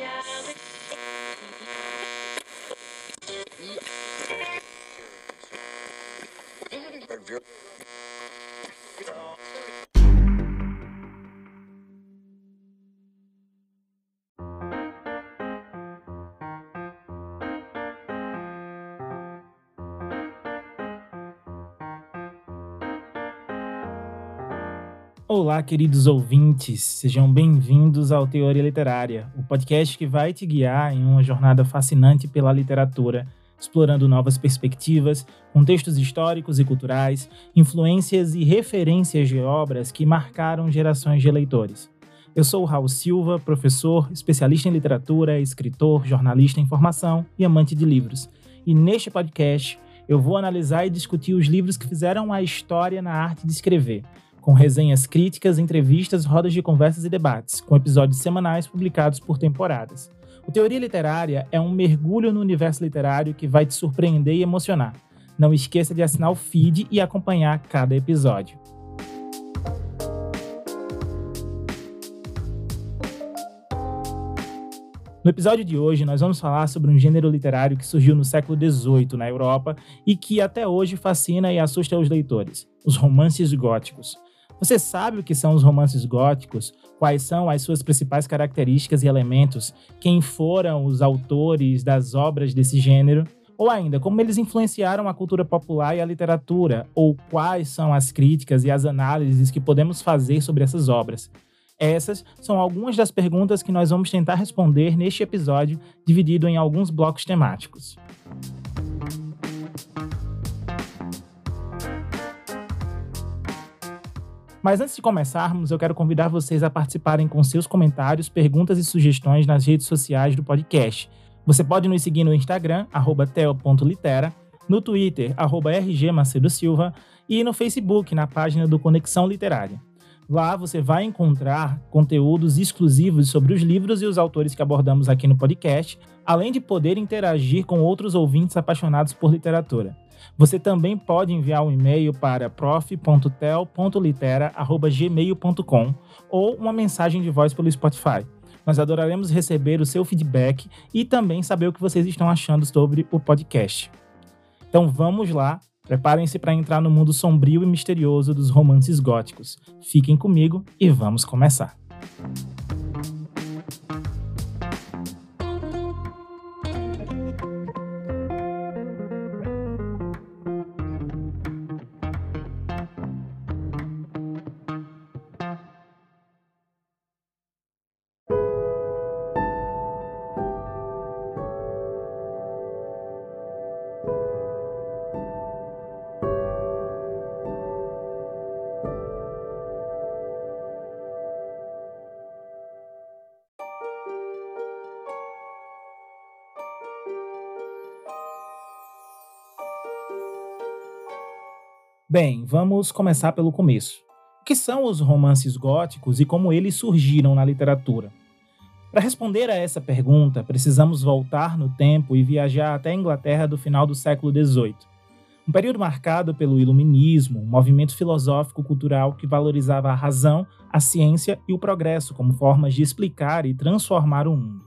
yeah. Olá, queridos ouvintes, sejam bem-vindos ao Teoria Literária, o podcast que vai te guiar em uma jornada fascinante pela literatura, explorando novas perspectivas, contextos históricos e culturais, influências e referências de obras que marcaram gerações de leitores. Eu sou o Raul Silva, professor, especialista em literatura, escritor, jornalista em formação e amante de livros. E neste podcast eu vou analisar e discutir os livros que fizeram a história na arte de escrever com resenhas críticas, entrevistas, rodas de conversas e debates, com episódios semanais publicados por temporadas. O Teoria Literária é um mergulho no universo literário que vai te surpreender e emocionar. Não esqueça de assinar o feed e acompanhar cada episódio. No episódio de hoje, nós vamos falar sobre um gênero literário que surgiu no século XVIII na Europa e que até hoje fascina e assusta os leitores: os romances góticos. Você sabe o que são os romances góticos? Quais são as suas principais características e elementos? Quem foram os autores das obras desse gênero? Ou ainda, como eles influenciaram a cultura popular e a literatura? Ou quais são as críticas e as análises que podemos fazer sobre essas obras? Essas são algumas das perguntas que nós vamos tentar responder neste episódio, dividido em alguns blocos temáticos. Mas antes de começarmos, eu quero convidar vocês a participarem com seus comentários, perguntas e sugestões nas redes sociais do podcast. Você pode nos seguir no Instagram, teo.litera, no Twitter, rgmacedosilva e no Facebook, na página do Conexão Literária. Lá você vai encontrar conteúdos exclusivos sobre os livros e os autores que abordamos aqui no podcast, além de poder interagir com outros ouvintes apaixonados por literatura. Você também pode enviar um e-mail para prof.tel.litera.gmail.com ou uma mensagem de voz pelo Spotify. Nós adoraremos receber o seu feedback e também saber o que vocês estão achando sobre o podcast. Então vamos lá, preparem-se para entrar no mundo sombrio e misterioso dos romances góticos. Fiquem comigo e vamos começar. Bem, vamos começar pelo começo. O que são os romances góticos e como eles surgiram na literatura? Para responder a essa pergunta, precisamos voltar no tempo e viajar até a Inglaterra do final do século XVIII. Um período marcado pelo iluminismo, um movimento filosófico-cultural que valorizava a razão, a ciência e o progresso como formas de explicar e transformar o mundo.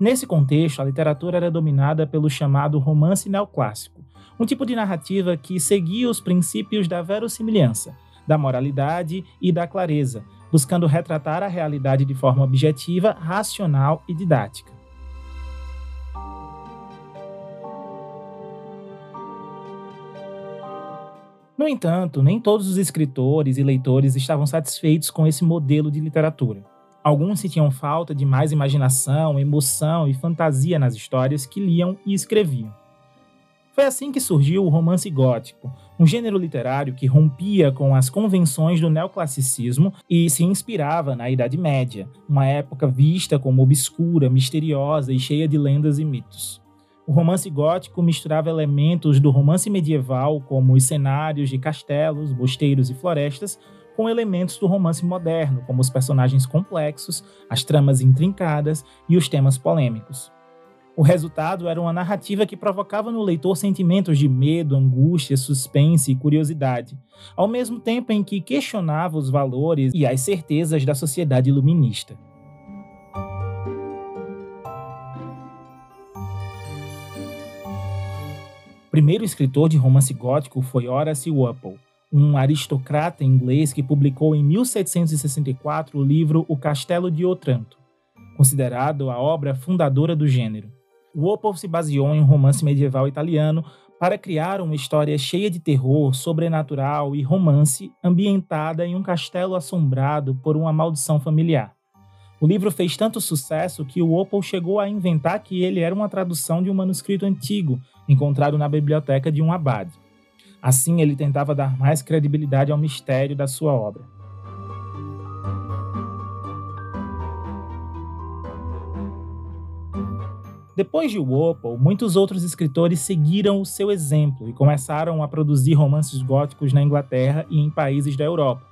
Nesse contexto, a literatura era dominada pelo chamado romance neoclássico, um tipo de narrativa que seguia os princípios da verossimilhança, da moralidade e da clareza, buscando retratar a realidade de forma objetiva, racional e didática. No entanto, nem todos os escritores e leitores estavam satisfeitos com esse modelo de literatura. Alguns sentiam falta de mais imaginação, emoção e fantasia nas histórias que liam e escreviam. Foi assim que surgiu o romance gótico, um gênero literário que rompia com as convenções do neoclassicismo e se inspirava na Idade Média, uma época vista como obscura, misteriosa e cheia de lendas e mitos. O romance gótico misturava elementos do romance medieval, como os cenários de castelos, mosteiros e florestas, com elementos do romance moderno, como os personagens complexos, as tramas intrincadas e os temas polêmicos. O resultado era uma narrativa que provocava no leitor sentimentos de medo, angústia, suspense e curiosidade, ao mesmo tempo em que questionava os valores e as certezas da sociedade iluminista. O primeiro escritor de romance gótico foi Horace Walpole, um aristocrata inglês que publicou em 1764 o livro O Castelo de Otranto, considerado a obra fundadora do gênero. Walpole se baseou em um romance medieval italiano para criar uma história cheia de terror, sobrenatural e romance, ambientada em um castelo assombrado por uma maldição familiar. O livro fez tanto sucesso que o Walpole chegou a inventar que ele era uma tradução de um manuscrito antigo encontrado na biblioteca de um abade. Assim, ele tentava dar mais credibilidade ao mistério da sua obra. Depois de Walpole, muitos outros escritores seguiram o seu exemplo e começaram a produzir romances góticos na Inglaterra e em países da Europa.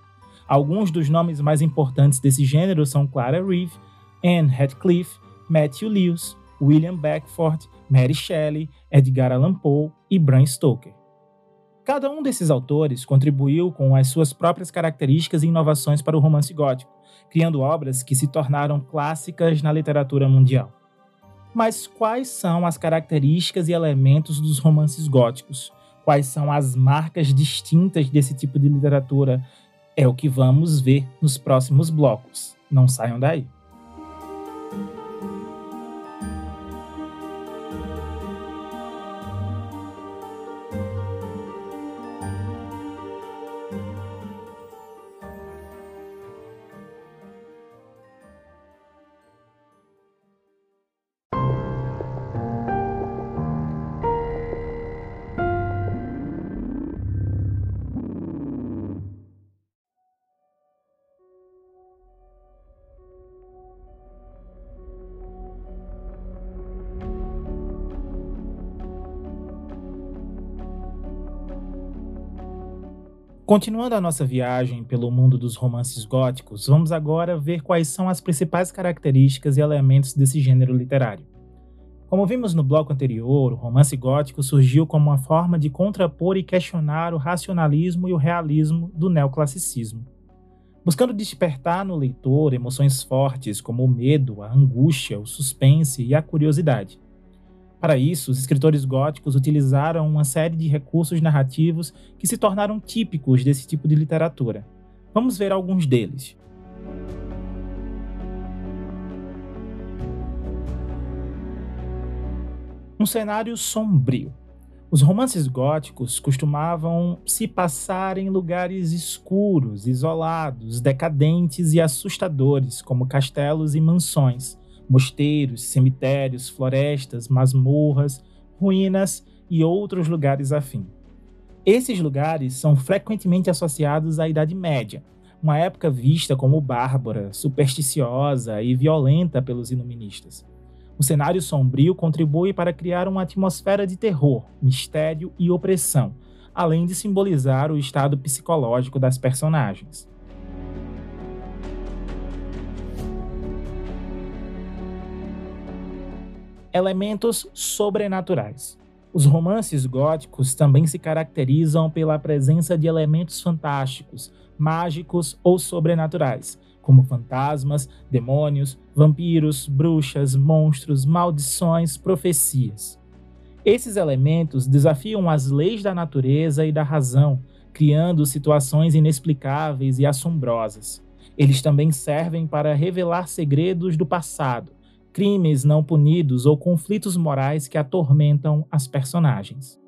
Alguns dos nomes mais importantes desse gênero são Clara Reeve, Anne Radcliffe, Matthew Lewis, William Beckford, Mary Shelley, Edgar Allan Poe e Bram Stoker. Cada um desses autores contribuiu com as suas próprias características e inovações para o romance gótico, criando obras que se tornaram clássicas na literatura mundial. Mas quais são as características e elementos dos romances góticos? Quais são as marcas distintas desse tipo de literatura? É o que vamos ver nos próximos blocos. Não saiam daí. Continuando a nossa viagem pelo mundo dos romances góticos, vamos agora ver quais são as principais características e elementos desse gênero literário. Como vimos no bloco anterior, o romance gótico surgiu como uma forma de contrapor e questionar o racionalismo e o realismo do neoclassicismo, buscando despertar no leitor emoções fortes como o medo, a angústia, o suspense e a curiosidade. Para isso, os escritores góticos utilizaram uma série de recursos narrativos que se tornaram típicos desse tipo de literatura. Vamos ver alguns deles. Um cenário sombrio. Os romances góticos costumavam se passar em lugares escuros, isolados, decadentes e assustadores, como castelos e mansões, mosteiros, cemitérios, florestas, masmorras, ruínas e outros lugares afim. Esses lugares são frequentemente associados à Idade Média, uma época vista como bárbara, supersticiosa e violenta pelos iluministas. O cenário sombrio contribui para criar uma atmosfera de terror, mistério e opressão, além de simbolizar o estado psicológico das personagens. Elementos sobrenaturais. Os romances góticos também se caracterizam pela presença de elementos fantásticos, mágicos ou sobrenaturais, como fantasmas, demônios, vampiros, bruxas, monstros, maldições, profecias. Esses elementos desafiam as leis da natureza e da razão, criando situações inexplicáveis e assombrosas. Eles também servem para revelar segredos do passado, crimes não punidos ou conflitos morais que atormentam as personagens.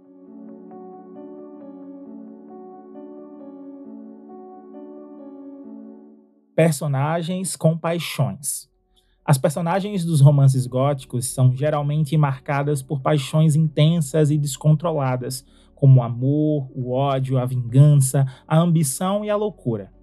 Personagens com paixões. As personagens dos romances góticos são geralmente marcadas por paixões intensas e descontroladas, como o amor, o ódio, a vingança, a ambição e a loucura.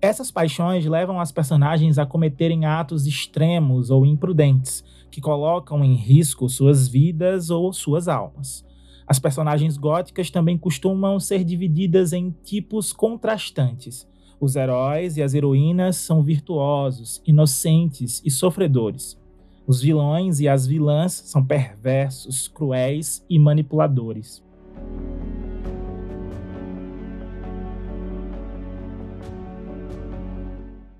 Essas paixões levam as personagens a cometerem atos extremos ou imprudentes, que colocam em risco suas vidas ou suas almas. As personagens góticas também costumam ser divididas em tipos contrastantes. Os heróis e as heroínas são virtuosos, inocentes e sofredores. Os vilões e as vilãs são perversos, cruéis e manipuladores.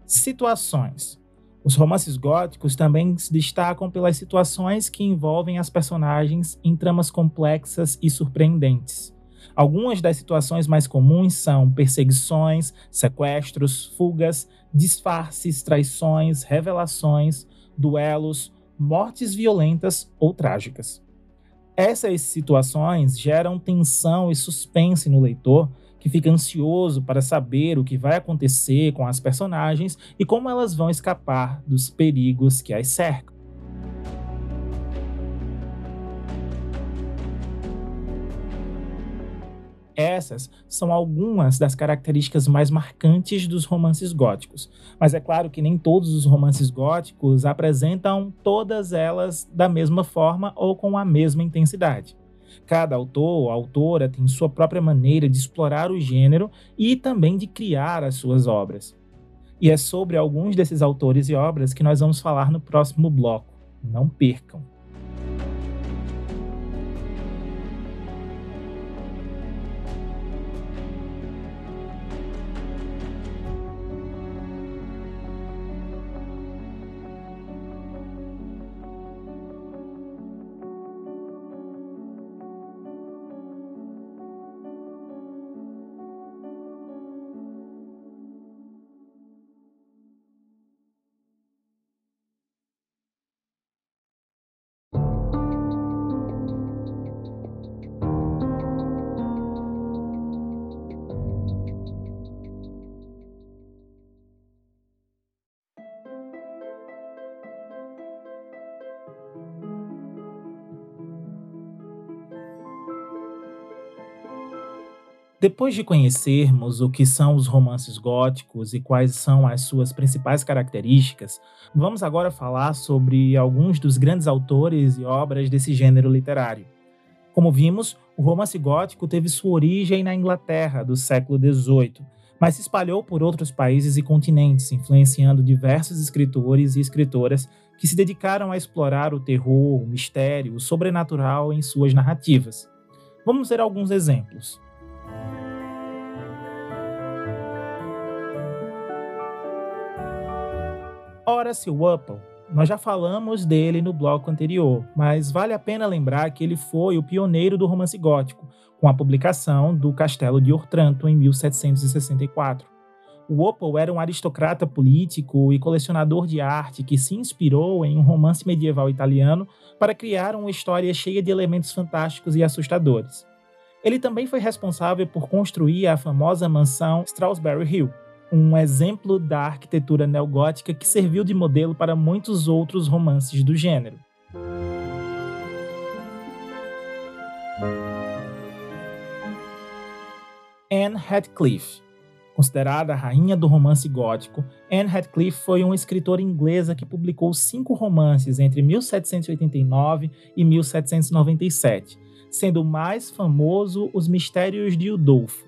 Situações. Os romances góticos também se destacam pelas situações que envolvem as personagens em tramas complexas e surpreendentes. Algumas das situações mais comuns são perseguições, sequestros, fugas, disfarces, traições, revelações, duelos, mortes violentas ou trágicas. Essas situações geram tensão e suspense no leitor, que fica ansioso para saber o que vai acontecer com as personagens e como elas vão escapar dos perigos que as cercam. Essas são algumas das características mais marcantes dos romances góticos, mas é claro que nem todos os romances góticos apresentam todas elas da mesma forma ou com a mesma intensidade. Cada autor ou autora tem sua própria maneira de explorar o gênero e também de criar as suas obras. E é sobre alguns desses autores e obras que nós vamos falar no próximo bloco. Não percam! Depois de conhecermos o que são os romances góticos e quais são as suas principais características, vamos agora falar sobre alguns dos grandes autores e obras desse gênero literário. Como vimos, o romance gótico teve sua origem na Inglaterra do século XVIII, mas se espalhou por outros países e continentes, influenciando diversos escritores e escritoras que se dedicaram a explorar o terror, o mistério, o sobrenatural em suas narrativas. Vamos ver alguns exemplos. Horace Walpole, nós já falamos dele no bloco anterior, mas vale a pena lembrar que ele foi o pioneiro do romance gótico, com a publicação do Castelo de Otranto em 1764. O era um aristocrata político e colecionador de arte que se inspirou em um romance medieval italiano para criar uma história cheia de elementos fantásticos e assustadores. Ele também foi responsável por construir a famosa mansão Strawberry Hill, um exemplo da arquitetura neogótica que serviu de modelo para muitos outros romances do gênero. Anne Radcliffe Considerada a rainha do romance gótico, Anne Radcliffe foi uma escritora inglesa que publicou cinco romances entre 1789 e 1797, sendo mais famoso Os Mistérios de Udolfo,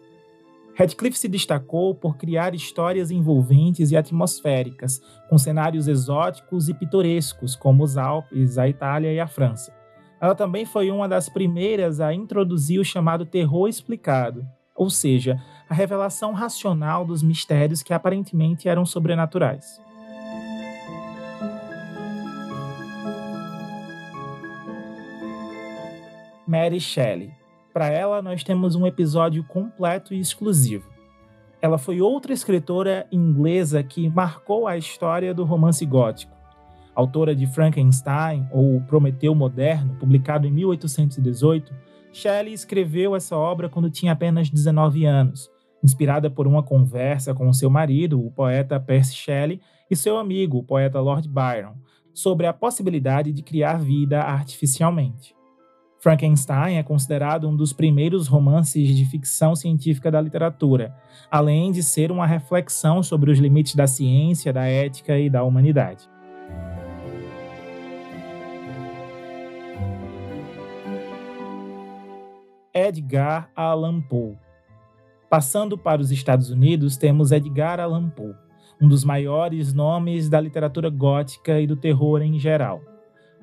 Radcliffe se destacou por criar histórias envolventes e atmosféricas, com cenários exóticos e pitorescos, como os Alpes, a Itália e a França. Ela também foi uma das primeiras a introduzir o chamado terror explicado, ou seja, a revelação racional dos mistérios que aparentemente eram sobrenaturais. Mary Shelley para ela, nós temos um episódio completo e exclusivo. Ela foi outra escritora inglesa que marcou a história do romance gótico. Autora de Frankenstein, ou Prometeu Moderno, publicado em 1818, Shelley escreveu essa obra quando tinha apenas 19 anos, inspirada por uma conversa com seu marido, o poeta Percy Shelley, e seu amigo, o poeta Lord Byron, sobre a possibilidade de criar vida artificialmente. Frankenstein é considerado um dos primeiros romances de ficção científica da literatura, além de ser uma reflexão sobre os limites da ciência, da ética e da humanidade. Edgar Allan Poe. Passando para os Estados Unidos, temos Edgar Allan Poe, um dos maiores nomes da literatura gótica e do terror em geral.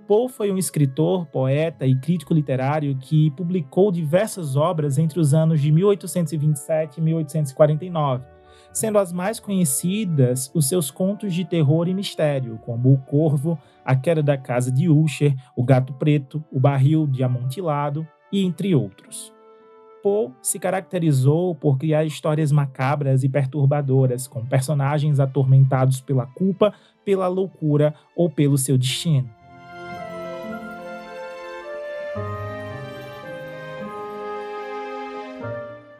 Poe foi um escritor, poeta e crítico literário que publicou diversas obras entre os anos de 1827 e 1849, sendo as mais conhecidas os seus contos de terror e mistério, como O Corvo, A Queda da Casa de Usher, O Gato Preto, O Barril de Amontilado e entre outros. Poe se caracterizou por criar histórias macabras e perturbadoras, com personagens atormentados pela culpa, pela loucura ou pelo seu destino.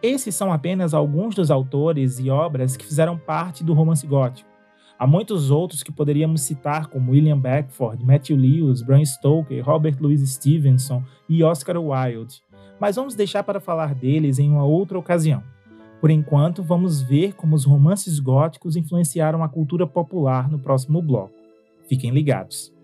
Esses são apenas alguns dos autores e obras que fizeram parte do romance gótico. Há muitos outros que poderíamos citar, como William Beckford, Matthew Lewis, Bram Stoker, Robert Louis Stevenson e Oscar Wilde. Mas vamos deixar para falar deles em uma outra ocasião. Por enquanto, vamos ver como os romances góticos influenciaram a cultura popular no próximo bloco. Fiquem ligados.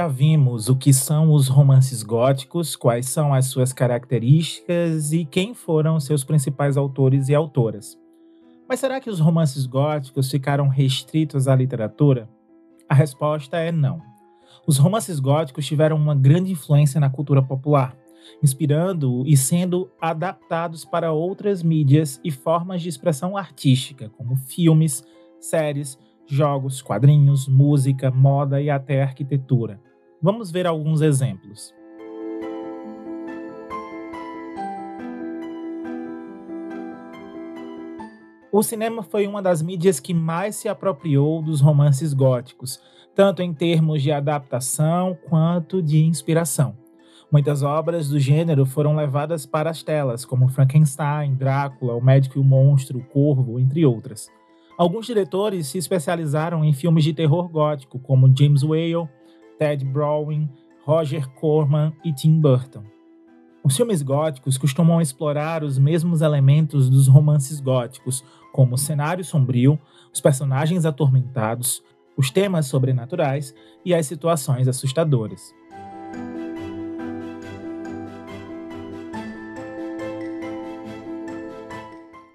Já vimos o que são os romances góticos, quais são as suas características e quem foram seus principais autores e autoras. Mas será que os romances góticos ficaram restritos à literatura? A resposta é não. Os romances góticos tiveram uma grande influência na cultura popular, inspirando e sendo adaptados para outras mídias e formas de expressão artística, como filmes, séries, jogos, quadrinhos, música, moda e até arquitetura. Vamos ver alguns exemplos. O cinema foi uma das mídias que mais se apropriou dos romances góticos, tanto em termos de adaptação quanto de inspiração. Muitas obras do gênero foram levadas para as telas, como Frankenstein, Drácula, O Médico e o Monstro, O Corvo, entre outras. Alguns diretores se especializaram em filmes de terror gótico, como James Whale, Ted Browning, Roger Corman e Tim Burton. Os filmes góticos costumam explorar os mesmos elementos dos romances góticos, como o cenário sombrio, os personagens atormentados, os temas sobrenaturais e as situações assustadoras.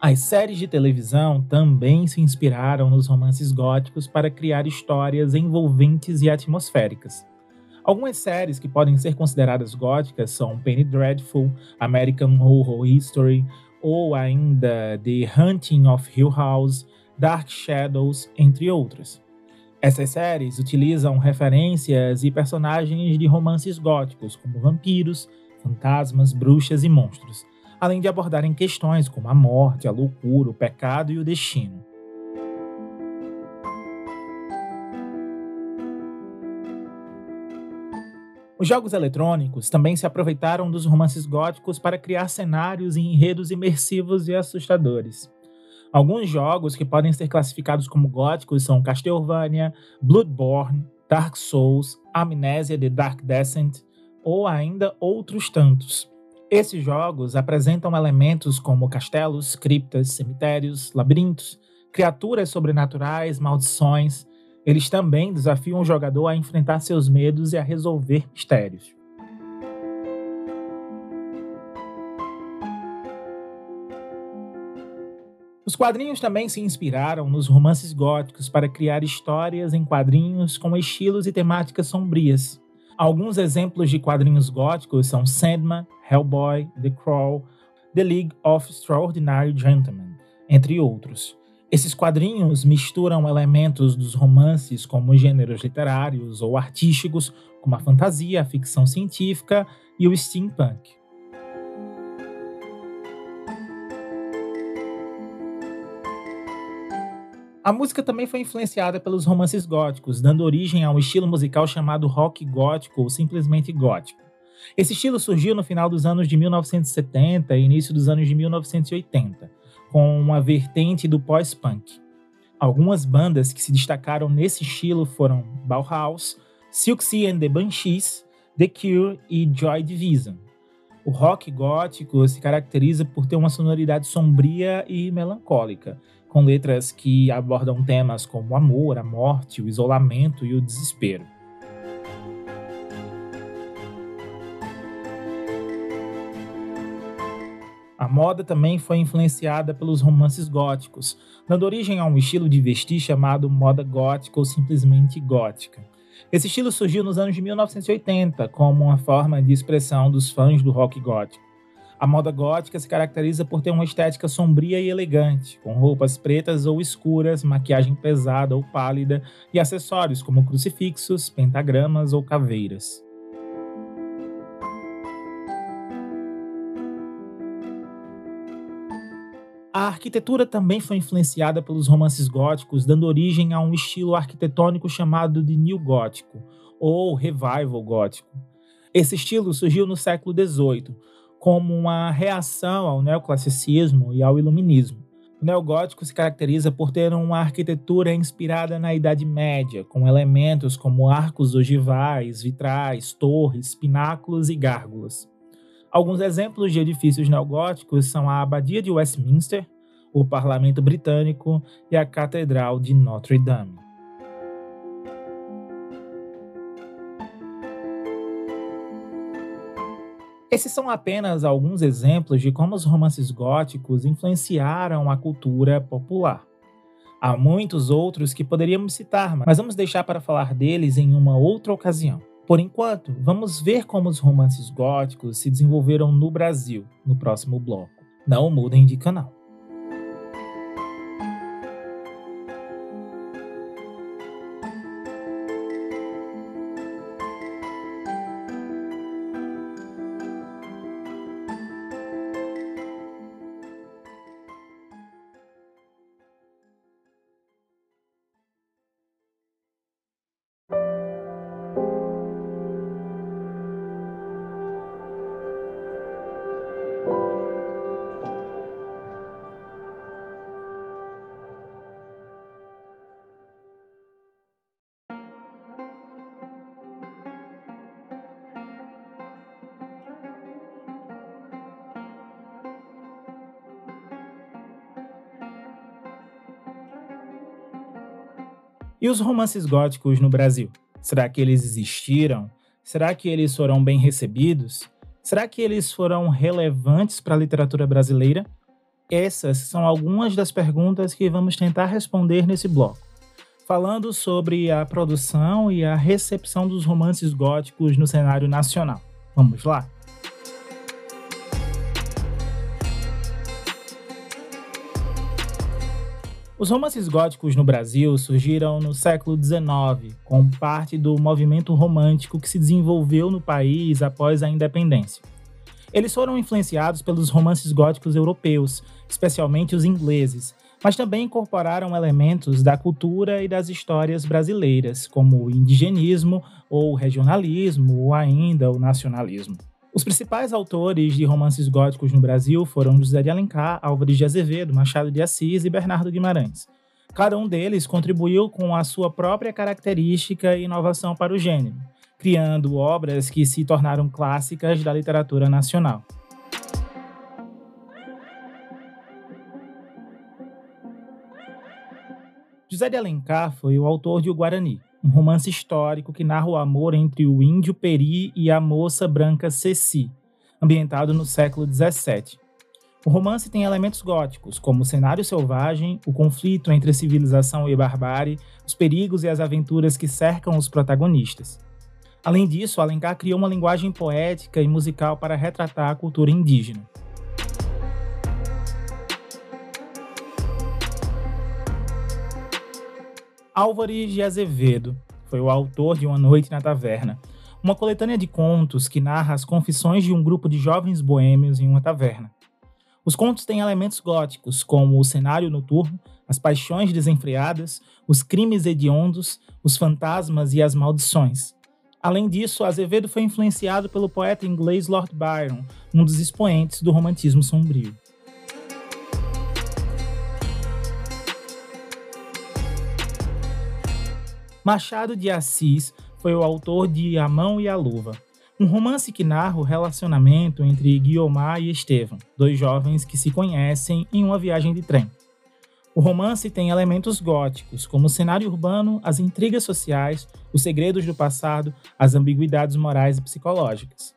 As séries de televisão também se inspiraram nos romances góticos para criar histórias envolventes e atmosféricas. Algumas séries que podem ser consideradas góticas são Penny Dreadful, American Horror History ou ainda The Hunting of Hill House, Dark Shadows, entre outras. Essas séries utilizam referências e personagens de romances góticos, como vampiros, fantasmas, bruxas e monstros, além de abordarem questões como a morte, a loucura, o pecado e o destino. Os jogos eletrônicos também se aproveitaram dos romances góticos para criar cenários e enredos imersivos e assustadores. Alguns jogos que podem ser classificados como góticos são Castlevania, Bloodborne, Dark Souls, Amnesia The Dark Descent ou ainda outros tantos. Esses jogos apresentam elementos como castelos, criptas, cemitérios, labirintos, criaturas sobrenaturais, maldições. Eles também desafiam o jogador a enfrentar seus medos e a resolver mistérios. Os quadrinhos também se inspiraram nos romances góticos para criar histórias em quadrinhos com estilos e temáticas sombrias. Alguns exemplos de quadrinhos góticos são Sandman, Hellboy, The Crawl, The League of Extraordinary Gentlemen, entre outros. Esses quadrinhos misturam elementos dos romances como gêneros literários ou artísticos, como a fantasia, a ficção científica e o steampunk. A música também foi influenciada pelos romances góticos, dando origem a um estilo musical chamado rock gótico ou simplesmente gótico. Esse estilo surgiu no final dos anos de 1970 e início dos anos de 1980, com uma vertente do pós-punk. Algumas bandas que se destacaram nesse estilo foram Bauhaus, Siouxsie and the Banshees, The Cure e Joy Division. O rock gótico se caracteriza por ter uma sonoridade sombria e melancólica, com letras que abordam temas como o amor, a morte, o isolamento e o desespero. A moda também foi influenciada pelos romances góticos, dando origem a um estilo de vestir chamado moda gótica ou simplesmente gótica. Esse estilo surgiu nos anos de 1980 como uma forma de expressão dos fãs do rock gótico. A moda gótica se caracteriza por ter uma estética sombria e elegante, com roupas pretas ou escuras, maquiagem pesada ou pálida e acessórios como crucifixos, pentagramas ou caveiras. A arquitetura também foi influenciada pelos romances góticos, dando origem a um estilo arquitetônico chamado de New Gótico, ou Revival Gótico. Esse estilo surgiu no século XVIII, como uma reação ao neoclassicismo e ao iluminismo. O neogótico se caracteriza por ter uma arquitetura inspirada na Idade Média, com elementos como arcos ogivais, vitrais, torres, pináculos e gárgulas. Alguns exemplos de edifícios neogóticos são a Abadia de Westminster, o Parlamento Britânico e a Catedral de Notre Dame. Esses são apenas alguns exemplos de como os romances góticos influenciaram a cultura popular. Há muitos outros que poderíamos citar, mas vamos deixar para falar deles em uma outra ocasião. Por enquanto, vamos ver como os romances góticos se desenvolveram no Brasil no próximo bloco. Não mudem de canal. E os romances góticos no Brasil? Será que eles existiram? Será que eles foram bem recebidos? Será que eles foram relevantes para a literatura brasileira? Essas são algumas das perguntas que vamos tentar responder nesse bloco, falando sobre a produção e a recepção dos romances góticos no cenário nacional. Vamos lá? Os romances góticos no Brasil surgiram no século XIX, como parte do movimento romântico que se desenvolveu no país após a independência. Eles foram influenciados pelos romances góticos europeus, especialmente os ingleses, mas também incorporaram elementos da cultura e das histórias brasileiras, como o indigenismo, ou o regionalismo, ou ainda o nacionalismo. Os principais autores de romances góticos no Brasil foram José de Alencar, Álvares de Azevedo, Machado de Assis e Bernardo Guimarães. Cada um deles contribuiu com a sua própria característica e inovação para o gênero, criando obras que se tornaram clássicas da literatura nacional. José de Alencar foi o autor de O Guarani, um romance histórico que narra o amor entre o índio Peri e a moça branca Ceci, ambientado no século XVII. O romance tem elementos góticos, como o cenário selvagem, o conflito entre civilização e barbárie, os perigos e as aventuras que cercam os protagonistas. Além disso, Alencar criou uma linguagem poética e musical para retratar a cultura indígena. Álvares de Azevedo foi o autor de Uma Noite na Taverna, uma coletânea de contos que narra as confissões de um grupo de jovens boêmios em uma taverna. Os contos têm elementos góticos, como o cenário noturno, as paixões desenfreadas, os crimes hediondos, os fantasmas e as maldições. Além disso, Azevedo foi influenciado pelo poeta inglês Lord Byron, um dos expoentes do romantismo sombrio. Machado de Assis foi o autor de A Mão e a Luva, um romance que narra o relacionamento entre Guiomar e Estevam, dois jovens que se conhecem em uma viagem de trem. O romance tem elementos góticos, como o cenário urbano, as intrigas sociais, os segredos do passado, as ambiguidades morais e psicológicas.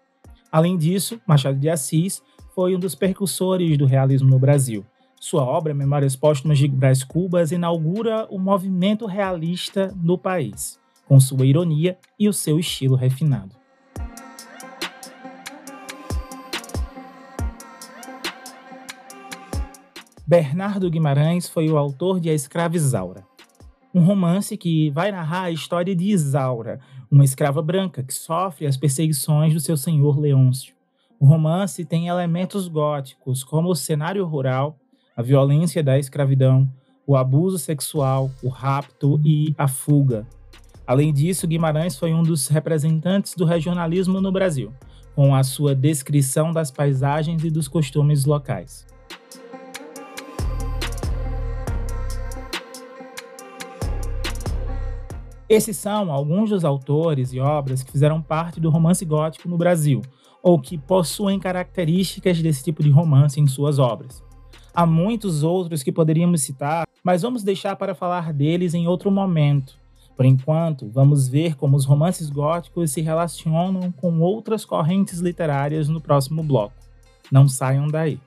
Além disso, Machado de Assis foi um dos percussores do realismo no Brasil, sua obra Memórias Póstumas de Brás Cubas inaugura o movimento realista no país, com sua ironia e o seu estilo refinado. Bernardo Guimarães foi o autor de A Escrava Isaura, um romance que vai narrar a história de Isaura, uma escrava branca que sofre as perseguições do seu senhor Leôncio. O romance tem elementos góticos, como o cenário rural, a violência da escravidão, o abuso sexual, o rapto e a fuga. Além disso, Guimarães foi um dos representantes do regionalismo no Brasil, com a sua descrição das paisagens e dos costumes locais. Esses são alguns dos autores e obras que fizeram parte do romance gótico no Brasil, ou que possuem características desse tipo de romance em suas obras. Há muitos outros que poderíamos citar, mas vamos deixar para falar deles em outro momento. Por enquanto, vamos ver como os romances góticos se relacionam com outras correntes literárias no próximo bloco. Não saiam daí.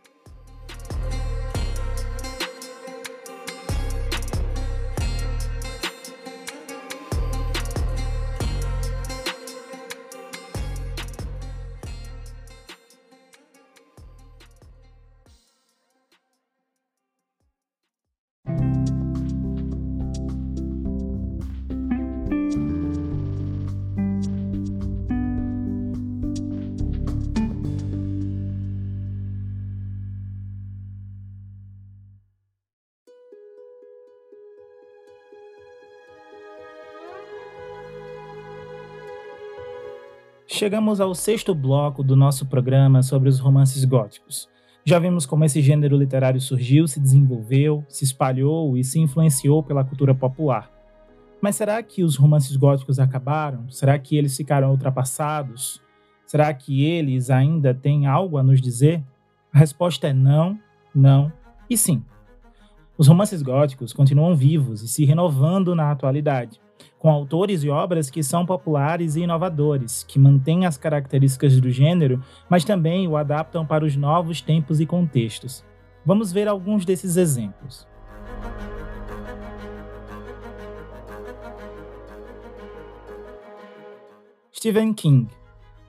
Chegamos ao sexto bloco do nosso programa sobre os romances góticos. Já vimos como esse gênero literário surgiu, se desenvolveu, se espalhou e se influenciou pela cultura popular. Mas será que os romances góticos acabaram? Será que eles ficaram ultrapassados? Será que eles ainda têm algo a nos dizer? A resposta é não, não e sim. Os romances góticos continuam vivos e se renovando na atualidade com autores e obras que são populares e inovadores, que mantêm as características do gênero, mas também o adaptam para os novos tempos e contextos. Vamos ver alguns desses exemplos. Stephen King.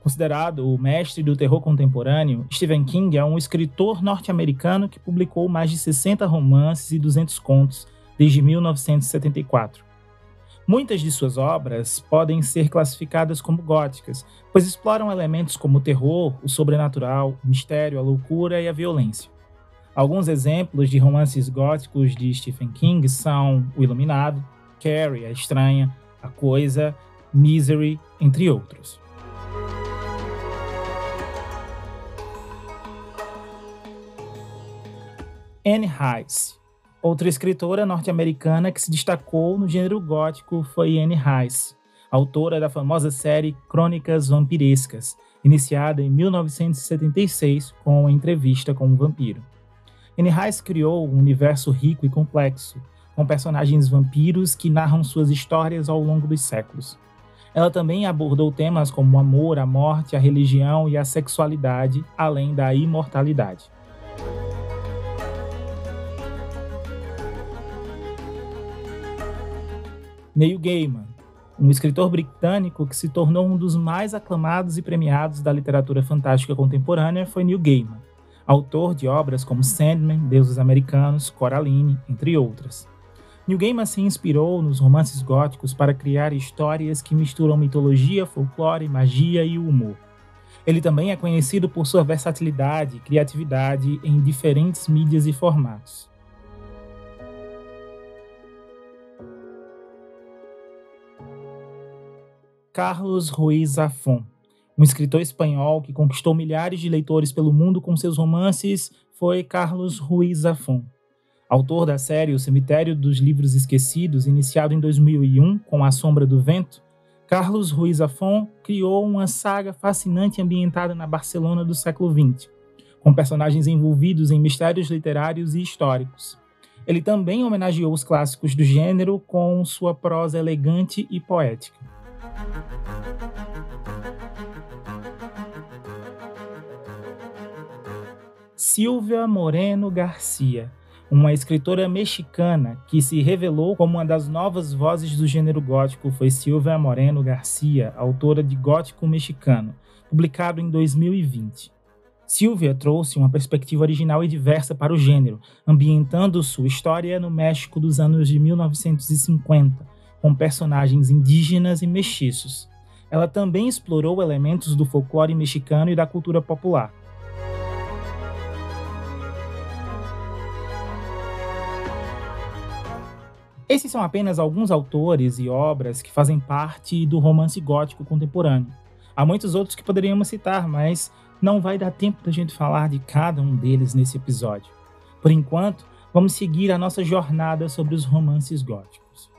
Considerado o mestre do terror contemporâneo, Stephen King é um escritor norte-americano que publicou mais de 60 romances e 200 contos desde 1974. Muitas de suas obras podem ser classificadas como góticas, pois exploram elementos como o terror, o sobrenatural, o mistério, a loucura e a violência. Alguns exemplos de romances góticos de Stephen King são O Iluminado, Carrie, a Estranha, A Coisa, Misery, entre outros. Anne Rice Outra escritora norte-americana que se destacou no gênero gótico foi Anne Rice, autora da famosa série Crônicas Vampirescas, iniciada em 1976 com a entrevista com um vampiro. Anne Rice criou um universo rico e complexo, com personagens vampiros que narram suas histórias ao longo dos séculos. Ela também abordou temas como o amor, a morte, a religião e a sexualidade, além da imortalidade. Neil Gaiman, um escritor britânico que se tornou um dos mais aclamados e premiados da literatura fantástica contemporânea, foi Neil Gaiman, autor de obras como Sandman, Deuses Americanos, Coraline, entre outras. Neil Gaiman se inspirou nos romances góticos para criar histórias que misturam mitologia, folclore, magia e humor. Ele também é conhecido por sua versatilidade e criatividade em diferentes mídias e formatos. Carlos Ruiz Zafón. Um escritor espanhol que conquistou milhares de leitores pelo mundo com seus romances foi Carlos Ruiz Zafón. Autor da série O Cemitério dos Livros Esquecidos, iniciado em 2001 com A Sombra do Vento, Carlos Ruiz Zafón criou uma saga fascinante ambientada na Barcelona do século XX, com personagens envolvidos em mistérios literários e históricos. Ele também homenageou os clássicos do gênero com sua prosa elegante e poética. Silvia Moreno Garcia, uma escritora mexicana que se revelou como uma das novas vozes do gênero gótico, foi Silvia Moreno Garcia, autora de Gótico Mexicano, publicado em 2020. Silvia trouxe uma perspectiva original e diversa para o gênero, ambientando sua história no México dos anos de 1950, com personagens indígenas e mestiços. Ela também explorou elementos do folclore mexicano e da cultura popular. Esses são apenas alguns autores e obras que fazem parte do romance gótico contemporâneo. Há muitos outros que poderíamos citar, mas não vai dar tempo da gente falar de cada um deles nesse episódio. Por enquanto, vamos seguir a nossa jornada sobre os romances góticos.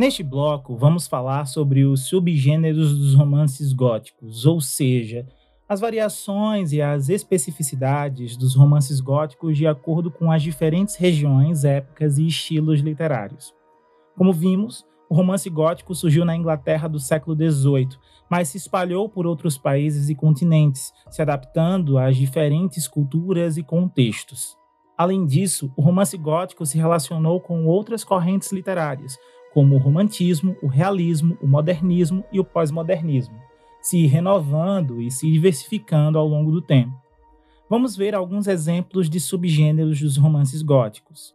Neste bloco, vamos falar sobre os subgêneros dos romances góticos, ou seja, as variações e as especificidades dos romances góticos de acordo com as diferentes regiões, épocas e estilos literários. Como vimos, o romance gótico surgiu na Inglaterra do século XVIII, mas se espalhou por outros países e continentes, se adaptando às diferentes culturas e contextos. Além disso, o romance gótico se relacionou com outras correntes literárias, como o romantismo, o realismo, o modernismo e o pós-modernismo, se renovando e se diversificando ao longo do tempo. Vamos ver alguns exemplos de subgêneros dos romances góticos.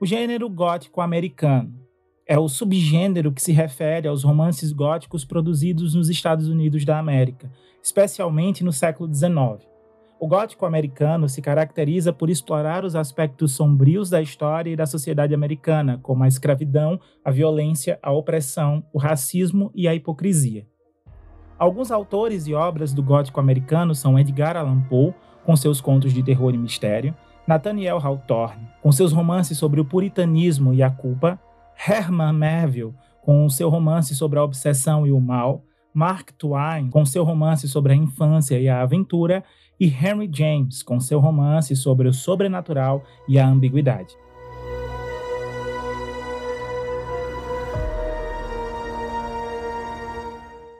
O gênero gótico americano é o subgênero que se refere aos romances góticos produzidos nos Estados Unidos da América, especialmente no século XIX. O gótico americano se caracteriza por explorar os aspectos sombrios da história e da sociedade americana, como a escravidão, a violência, a opressão, o racismo e a hipocrisia. Alguns autores e obras do gótico americano são Edgar Allan Poe, com seus contos de terror e mistério, Nathaniel Hawthorne, com seus romances sobre o puritanismo e a culpa, Herman Melville, com seu romance sobre a obsessão e o mal, Mark Twain, com seu romance sobre a infância e a aventura, e Henry James, com seu romance sobre o sobrenatural e a ambiguidade.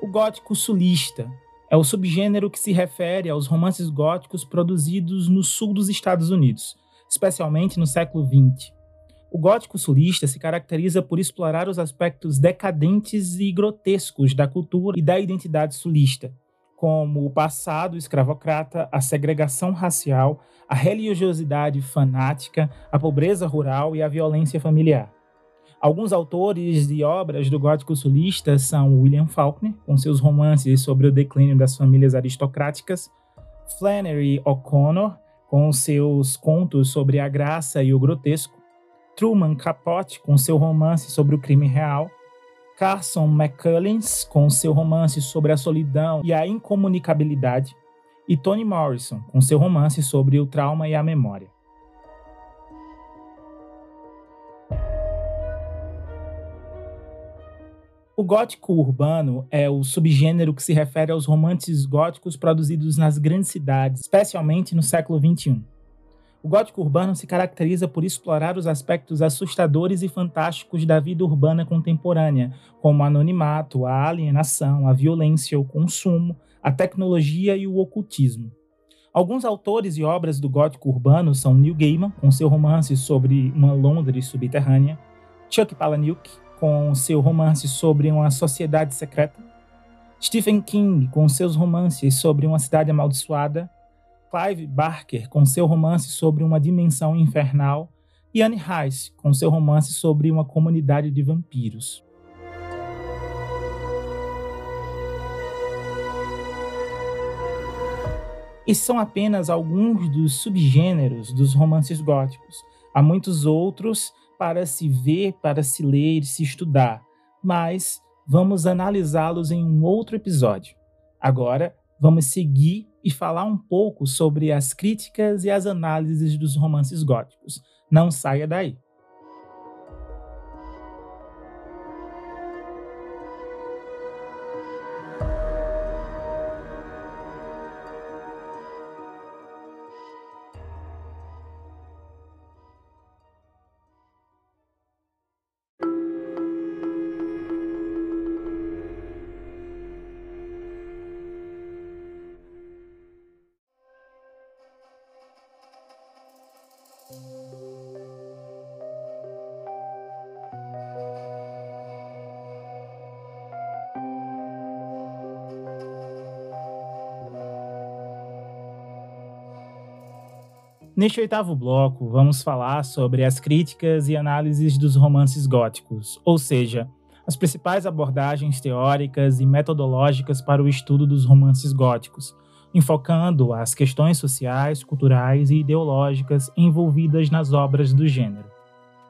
O gótico sulista é o subgênero que se refere aos romances góticos produzidos no sul dos Estados Unidos, especialmente no século XX. O gótico sulista se caracteriza por explorar os aspectos decadentes e grotescos da cultura e da identidade sulista, como o passado escravocrata, a segregação racial, a religiosidade fanática, a pobreza rural e a violência familiar. Alguns autores de obras do gótico sulista são William Faulkner, com seus romances sobre o declínio das famílias aristocráticas, Flannery O'Connor, com seus contos sobre a graça e o grotesco, Truman Capote, com seu romance sobre o crime real, Carson McCullens, com seu romance sobre a solidão e a incomunicabilidade, e Toni Morrison, com seu romance sobre o trauma e a memória. O gótico urbano é o subgênero que se refere aos romances góticos produzidos nas grandes cidades, especialmente no século XXI. O gótico urbano se caracteriza por explorar os aspectos assustadores e fantásticos da vida urbana contemporânea, como o anonimato, a alienação, a violência, o consumo, a tecnologia e o ocultismo. Alguns autores e obras do gótico urbano são Neil Gaiman, com seu romance sobre uma Londres subterrânea, Chuck Palahniuk, com seu romance sobre uma sociedade secreta, Stephen King, com seus romances sobre uma cidade amaldiçoada, Clive Barker, com seu romance sobre uma dimensão infernal, e Anne Rice, com seu romance sobre uma comunidade de vampiros. Esses são apenas alguns dos subgêneros dos romances góticos. Há muitos outros para se ver, para se ler e se estudar, mas vamos analisá-los em um outro episódio. Agora, vamos seguir e falar um pouco sobre as críticas e as análises dos romances góticos. Não saia daí. Neste oitavo bloco, vamos falar sobre as críticas e análises dos romances góticos, ou seja, as principais abordagens teóricas e metodológicas para o estudo dos romances góticos, enfocando as questões sociais, culturais e ideológicas envolvidas nas obras do gênero.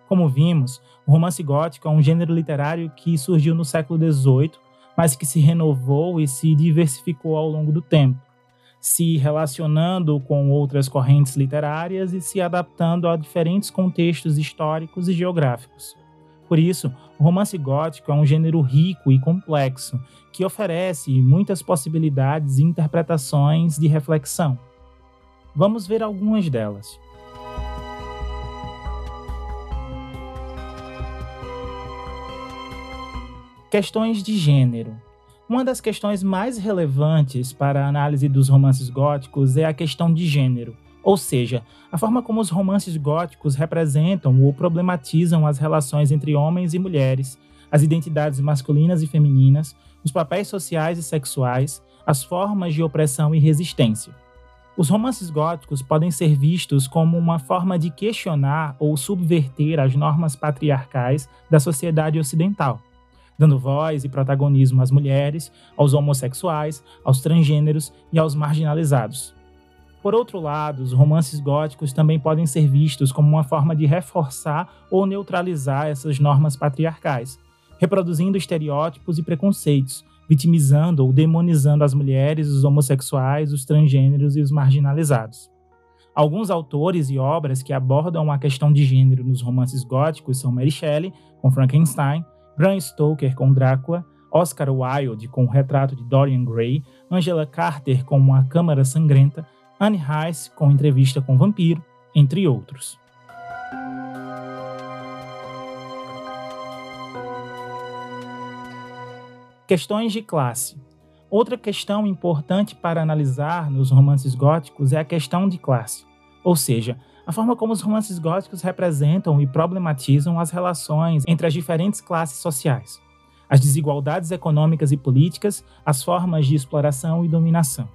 Como vimos, o romance gótico é um gênero literário que surgiu no século XVIII, mas que se renovou e se diversificou ao longo do tempo se relacionando com outras correntes literárias e se adaptando a diferentes contextos históricos e geográficos. Por isso, o romance gótico é um gênero rico e complexo, que oferece muitas possibilidades e interpretações de reflexão. Vamos ver algumas delas. Questões de gênero. Uma das questões mais relevantes para a análise dos romances góticos é a questão de gênero, ou seja, a forma como os romances góticos representam ou problematizam as relações entre homens e mulheres, as identidades masculinas e femininas, os papéis sociais e sexuais, as formas de opressão e resistência. Os romances góticos podem ser vistos como uma forma de questionar ou subverter as normas patriarcais da sociedade ocidental dando voz e protagonismo às mulheres, aos homossexuais, aos transgêneros e aos marginalizados. Por outro lado, os romances góticos também podem ser vistos como uma forma de reforçar ou neutralizar essas normas patriarcais, reproduzindo estereótipos e preconceitos, vitimizando ou demonizando as mulheres, os homossexuais, os transgêneros e os marginalizados. Alguns autores e obras que abordam a questão de gênero nos romances góticos são Mary Shelley, com Frankenstein, Bram Stoker com Drácula, Oscar Wilde com o retrato de Dorian Gray, Angela Carter com Uma Câmara Sangrenta, Anne Rice com Entrevista com Vampiro, entre outros. Questões de classe. Outra questão importante para analisar nos romances góticos é a questão de classe, ou seja, a forma como os romances góticos representam e problematizam as relações entre as diferentes classes sociais, as desigualdades econômicas e políticas, as formas de exploração e dominação.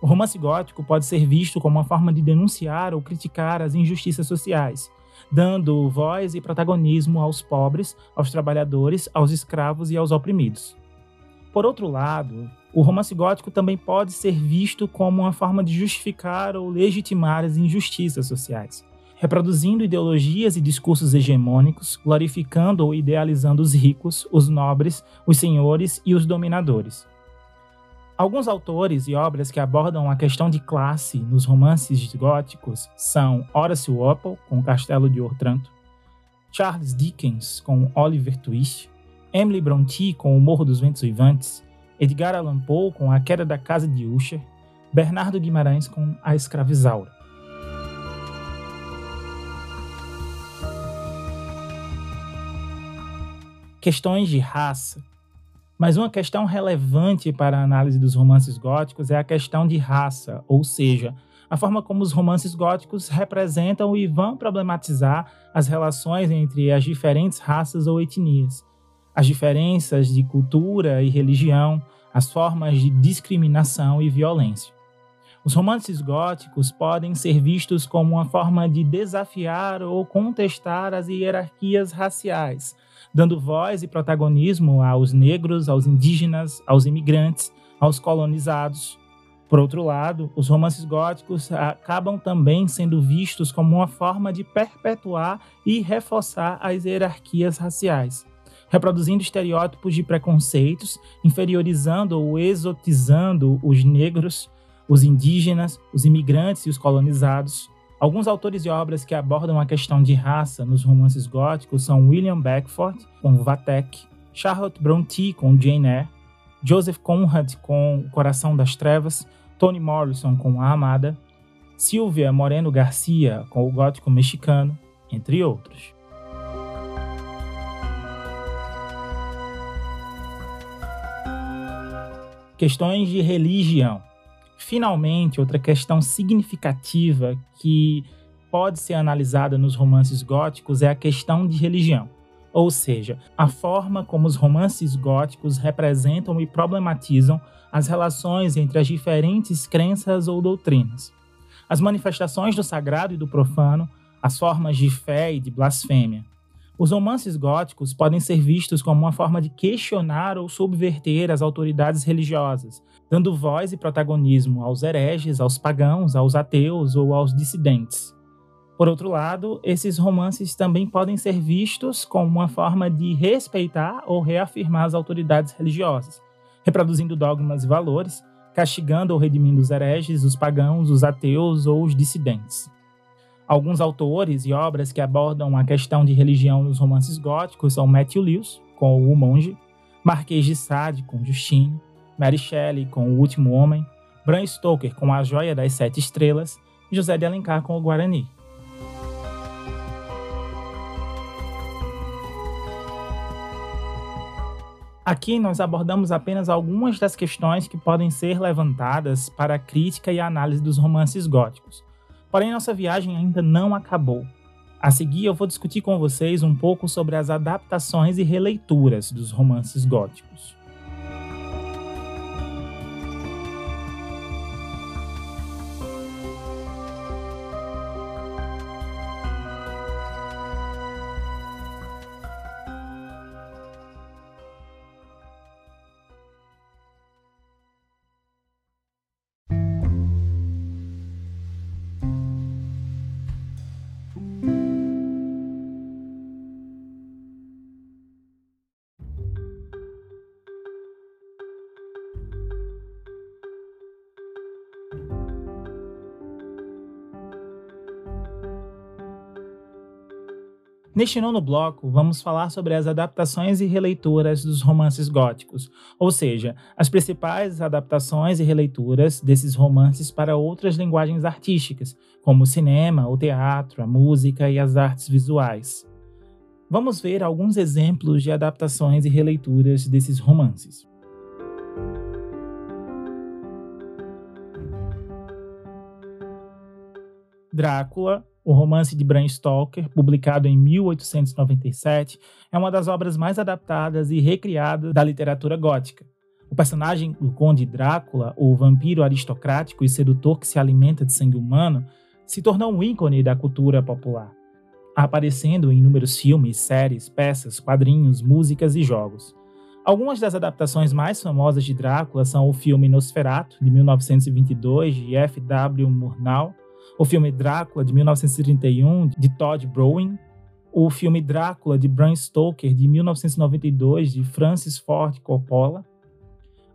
O romance gótico pode ser visto como uma forma de denunciar ou criticar as injustiças sociais, dando voz e protagonismo aos pobres, aos trabalhadores, aos escravos e aos oprimidos. Por outro lado, o romance gótico também pode ser visto como uma forma de justificar ou legitimar as injustiças sociais, reproduzindo ideologias e discursos hegemônicos, glorificando ou idealizando os ricos, os nobres, os senhores e os dominadores. Alguns autores e obras que abordam a questão de classe nos romances góticos são Horace Walpole, com Castelo de Otranto, Charles Dickens, com Oliver Twist, Emily Brontë, com O Morro dos Ventos Vivantes, Edgar Allan Poe com A Queda da Casa de Usher, Bernardo Guimarães com A Escravizaura. Questões de raça. Mas uma questão relevante para a análise dos romances góticos é a questão de raça, ou seja, a forma como os romances góticos representam e vão problematizar as relações entre as diferentes raças ou etnias, as diferenças de cultura e religião, as formas de discriminação e violência. Os romances góticos podem ser vistos como uma forma de desafiar ou contestar as hierarquias raciais, dando voz e protagonismo aos negros, aos indígenas, aos imigrantes, aos colonizados. Por outro lado, os romances góticos acabam também sendo vistos como uma forma de perpetuar e reforçar as hierarquias raciais, reproduzindo estereótipos de preconceitos, inferiorizando ou exotizando os negros, os indígenas, os imigrantes e os colonizados. Alguns autores e obras que abordam a questão de raça nos romances góticos são William Beckford, com Vatek, Charlotte Brontë, com Jane Eyre, Joseph Conrad, com O Coração das Trevas, Toni Morrison, com A Amada, Silvia Moreno Garcia, com O Gótico Mexicano, entre outros. Questões de religião. Finalmente, outra questão significativa que pode ser analisada nos romances góticos é a questão de religião, ou seja, a forma como os romances góticos representam e problematizam as relações entre as diferentes crenças ou doutrinas, as manifestações do sagrado e do profano, as formas de fé e de blasfêmia, os romances góticos podem ser vistos como uma forma de questionar ou subverter as autoridades religiosas, dando voz e protagonismo aos hereges, aos pagãos, aos ateus ou aos dissidentes. Por outro lado, esses romances também podem ser vistos como uma forma de respeitar ou reafirmar as autoridades religiosas, reproduzindo dogmas e valores, castigando ou redimindo os hereges, os pagãos, os ateus ou os dissidentes. Alguns autores e obras que abordam a questão de religião nos romances góticos são Matthew Lewis, com O Monge, Marquês de Sade, com Justine, Mary Shelley, com O Último Homem, Bram Stoker, com A Joia das Sete Estrelas, e José de Alencar, com O Guarani. Aqui nós abordamos apenas algumas das questões que podem ser levantadas para a crítica e análise dos romances góticos. Porém, nossa viagem ainda não acabou. A seguir, eu vou discutir com vocês um pouco sobre as adaptações e releituras dos romances góticos. Neste nono bloco, vamos falar sobre as adaptações e releituras dos romances góticos, ou seja, as principais adaptações e releituras desses romances para outras linguagens artísticas, como o cinema, o teatro, a música e as artes visuais. Vamos ver alguns exemplos de adaptações e releituras desses romances. Drácula, o romance de Bram Stoker, publicado em 1897, é uma das obras mais adaptadas e recriadas da literatura gótica. O personagem do Conde Drácula, o vampiro aristocrático e sedutor que se alimenta de sangue humano, se tornou um ícone da cultura popular, aparecendo em inúmeros filmes, séries, peças, quadrinhos, músicas e jogos. Algumas das adaptações mais famosas de Drácula são o filme Nosferatu, de 1922, de F. W. Murnau, o filme Drácula, de 1931, de Todd Browning, o filme Drácula, de Bram Stoker, de 1992, de Francis Ford Coppola,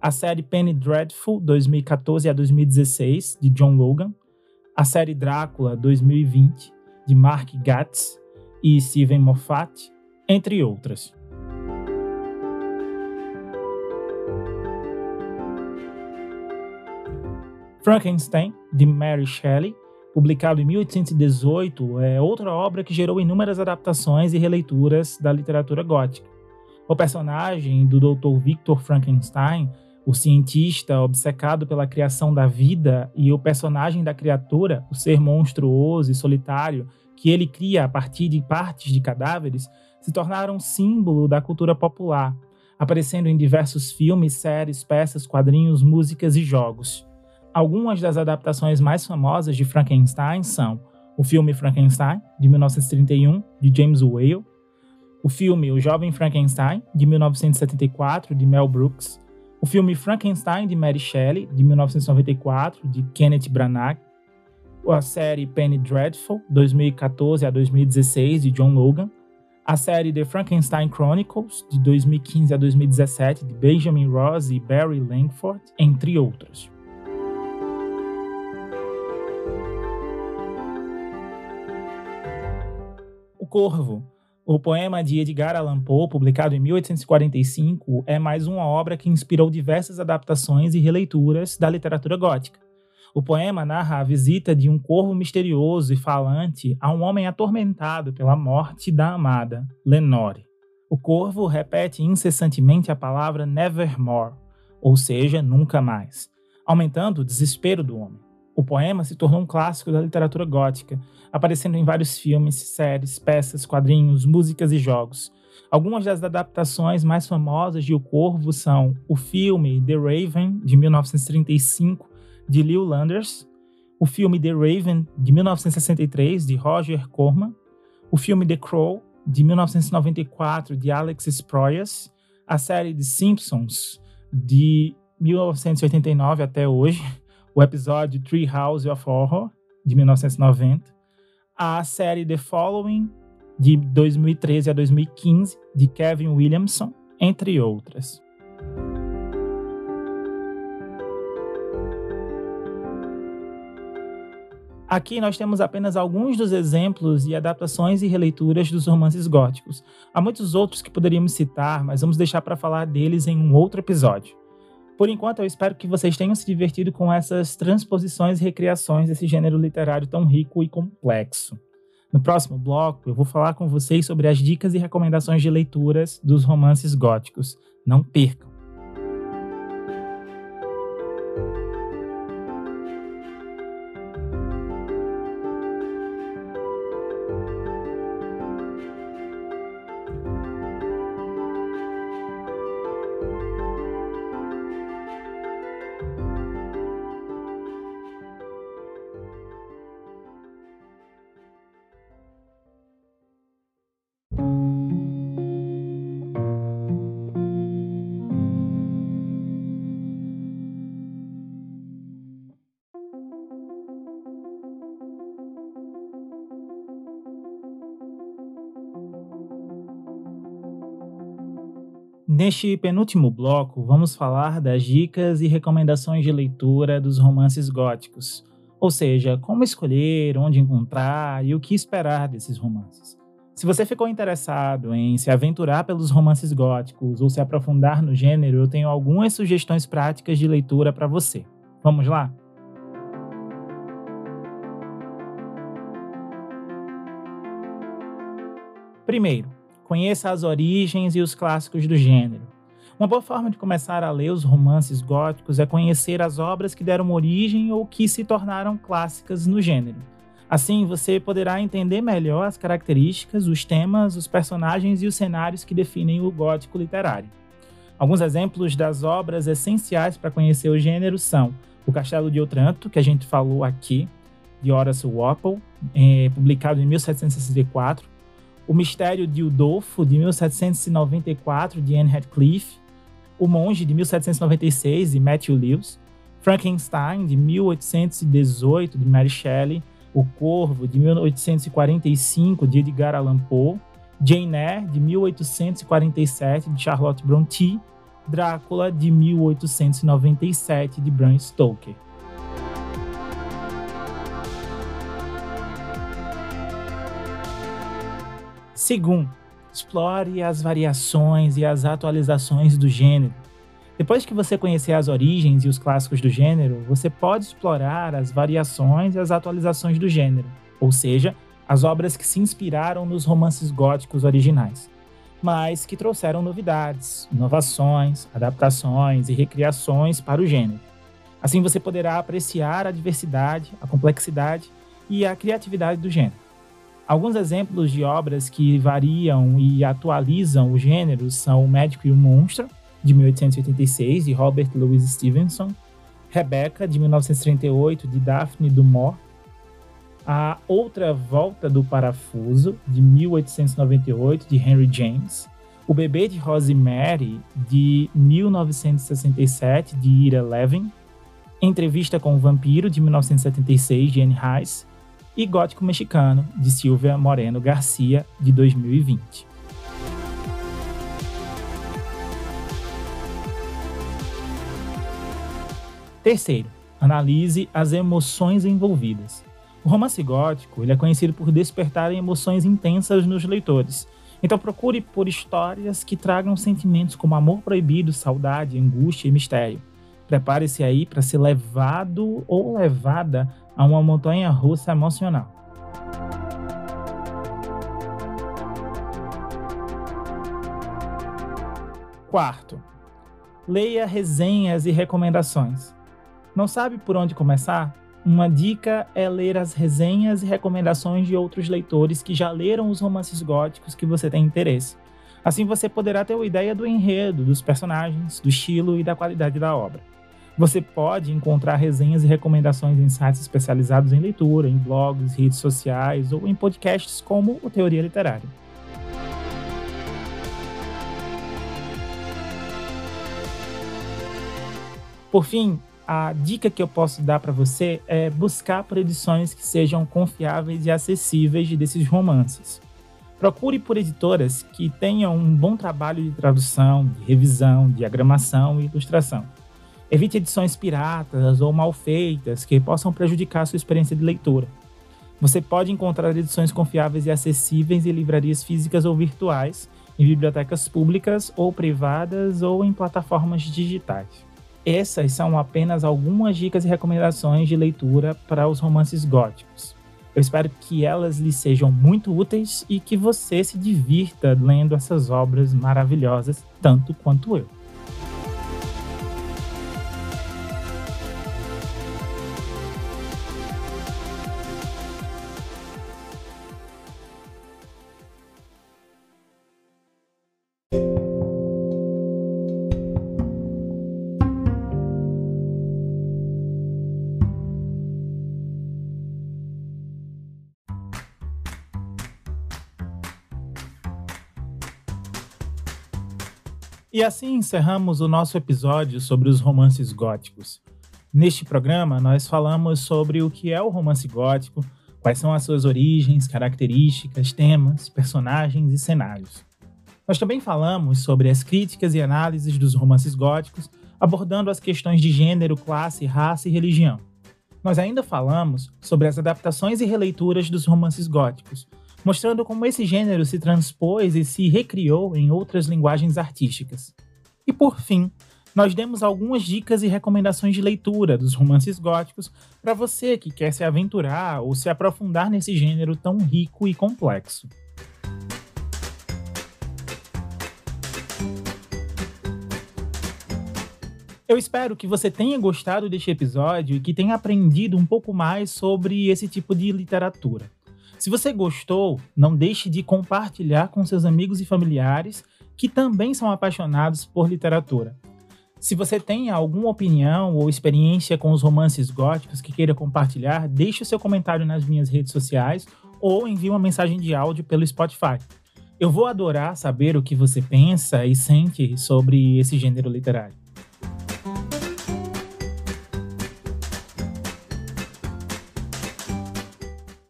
a série Penny Dreadful, 2014 a 2016, de John Logan, a série Drácula, 2020, de Mark Gatiss e Steven Moffat, entre outras. Frankenstein, de Mary Shelley, publicado em 1818, é outra obra que gerou inúmeras adaptações e releituras da literatura gótica. O personagem do Dr. Victor Frankenstein O cientista, obcecado pela criação da vida, e o personagem da criatura, o ser monstruoso e solitário que ele cria a partir de partes de cadáveres, se tornaram símbolo da cultura popular, aparecendo em diversos filmes, séries, peças, quadrinhos, músicas e jogos. Algumas das adaptações mais famosas de Frankenstein são o filme Frankenstein, de 1931, de James Whale, o filme O Jovem Frankenstein, de 1974, de Mel Brooks, o filme Frankenstein, de Mary Shelley, de 1994, de Kenneth Branagh, a série Penny Dreadful, 2014 a 2016, de John Logan, a série The Frankenstein Chronicles, de 2015 a 2017, de Benjamin Ross e Barry Langford, entre outros. Corvo, o poema de Edgar Allan Poe, publicado em 1845, é mais uma obra que inspirou diversas adaptações e releituras da literatura gótica. O poema narra a visita de um corvo misterioso e falante a um homem atormentado pela morte da amada, Lenore. O corvo repete incessantemente a palavra nevermore, ou seja, nunca mais, aumentando o desespero do homem. O poema se tornou um clássico da literatura gótica, aparecendo em vários filmes, séries, peças, quadrinhos, músicas e jogos. Algumas das adaptações mais famosas de O Corvo são o filme The Raven, de 1935, de Leo Landers, o filme The Raven, de 1963, de Roger Corman, o filme The Crow, de 1994, de Alex Proyas, a série The Simpsons, de 1989 até hoje, o episódio Tree House of Horror, de 1990, a série The Following, de 2013 a 2015, de Kevin Williamson, entre outras. Aqui nós temos apenas alguns dos exemplos e adaptações e releituras dos romances góticos. Há muitos outros que poderíamos citar, mas vamos deixar para falar deles em um outro episódio. Por enquanto, eu espero que vocês tenham se divertido com essas transposições e recriações desse gênero literário tão rico e complexo. No próximo bloco, eu vou falar com vocês sobre as dicas e recomendações de leituras dos romances góticos. Não percam! Neste penúltimo bloco, vamos falar das dicas e recomendações de leitura dos romances góticos, ou seja, como escolher, onde encontrar e o que esperar desses romances. Se você ficou interessado em se aventurar pelos romances góticos ou se aprofundar no gênero, eu tenho algumas sugestões práticas de leitura para você. Vamos lá? Primeiro, Conheça as origens e os clássicos do gênero. Uma boa forma de começar a ler os romances góticos é conhecer as obras que deram origem ou que se tornaram clássicas no gênero. Assim, você poderá entender melhor as características, os temas, os personagens e os cenários que definem o gótico literário. Alguns exemplos das obras essenciais para conhecer o gênero são O Castelo de Otranto, que a gente falou aqui, de Horace Walpole, eh, publicado em 1764, o Mistério de Udolfo, de 1794, de Anne Radcliffe. O Monge, de 1796, de Matthew Lewis. Frankenstein, de 1818, de Mary Shelley. O Corvo, de 1845, de Edgar Allan Poe. Jane Eyre, de 1847, de Charlotte Brontë. Drácula, de 1897, de Bram Stoker. Segundo, explore as variações e as atualizações do gênero. Depois que você conhecer as origens e os clássicos do gênero, você pode explorar as variações e as atualizações do gênero, ou seja, as obras que se inspiraram nos romances góticos originais. mas que trouxeram novidades, inovações, adaptações e recriações para o gênero. Assim você poderá apreciar a diversidade, a complexidade e a criatividade do gênero. Alguns exemplos de obras que variam e atualizam o gênero são O Médico e o Monstro, de 1886, de Robert Louis Stevenson, Rebecca, de 1938, de Daphne du Maurier, A Outra Volta do Parafuso, de 1898, de Henry James, O Bebê de Rosemary, de 1967, de Ira Levin, Entrevista com o Vampiro, de 1976, de Anne Rice, e Gótico Mexicano, de Silvia Moreno Garcia, de 2020. Terceiro, analise as emoções envolvidas. O romance gótico ele é conhecido por despertar emoções intensas nos leitores. Então procure por histórias que tragam sentimentos como amor proibido, saudade, angústia e mistério. Prepare-se aí para ser levado ou levada a uma montanha russa emocional. Quarto, leia resenhas e recomendações. Não sabe por onde começar? Uma dica é ler as resenhas e recomendações de outros leitores que já leram os romances góticos que você tem interesse. Assim você poderá ter uma ideia do enredo, dos personagens, do estilo e da qualidade da obra. Você pode encontrar resenhas e recomendações em sites especializados em leitura, em blogs, redes sociais ou em podcasts como o Teoria Literária. Por fim, a dica que eu posso dar para você é buscar por edições que sejam confiáveis e acessíveis desses romances. Procure por editoras que tenham um bom trabalho de tradução, de revisão, diagramação e ilustração. Evite edições piratas ou mal feitas que possam prejudicar sua experiência de leitura. Você pode encontrar edições confiáveis e acessíveis em livrarias físicas ou virtuais, em bibliotecas públicas ou privadas ou em plataformas digitais. Essas são apenas algumas dicas e recomendações de leitura para os romances góticos. Eu espero que elas lhe sejam muito úteis e que você se divirta lendo essas obras maravilhosas tanto quanto eu. E assim encerramos o nosso episódio sobre os romances góticos. Neste programa, nós falamos sobre o que é o romance gótico, quais são as suas origens, características, temas, personagens e cenários. Nós também falamos sobre as críticas e análises dos romances góticos, abordando as questões de gênero, classe, raça e religião. Nós ainda falamos sobre as adaptações e releituras dos romances góticos, mostrando como esse gênero se transpôs e se recriou em outras linguagens artísticas. E por fim, nós demos algumas dicas e recomendações de leitura dos romances góticos para você que quer se aventurar ou se aprofundar nesse gênero tão rico e complexo. Eu espero que você tenha gostado deste episódio e que tenha aprendido um pouco mais sobre esse tipo de literatura. Se você gostou, não deixe de compartilhar com seus amigos e familiares que também são apaixonados por literatura. Se você tem alguma opinião ou experiência com os romances góticos que queira compartilhar, deixe o seu comentário nas minhas redes sociais ou envie uma mensagem de áudio pelo Spotify. Eu vou adorar saber o que você pensa e sente sobre esse gênero literário.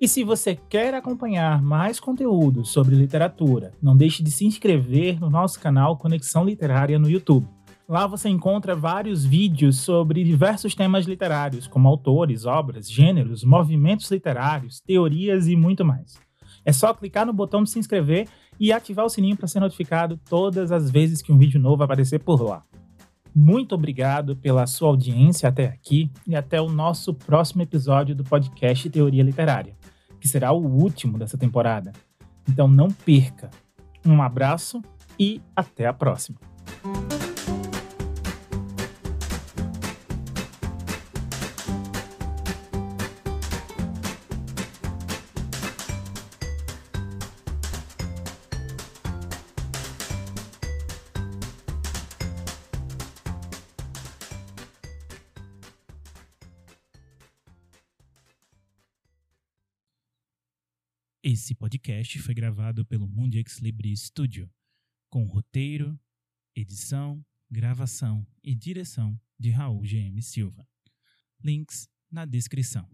E se você quer acompanhar mais conteúdo sobre literatura, não deixe de se inscrever no nosso canal Conexão Literária no YouTube. Lá você encontra vários vídeos sobre diversos temas literários, como autores, obras, gêneros, movimentos literários, teorias e muito mais. É só clicar no botão de se inscrever e ativar o sininho para ser notificado todas as vezes que um vídeo novo aparecer por lá. Muito obrigado pela sua audiência até aqui e até o nosso próximo episódio do podcast Teoria Literária que será o último dessa temporada. Então não perca. Um abraço e até a próxima. Podcast foi gravado pelo Mundi Ex Libris Studio, com roteiro, edição, gravação e direção de Raul GM Silva. Links na descrição.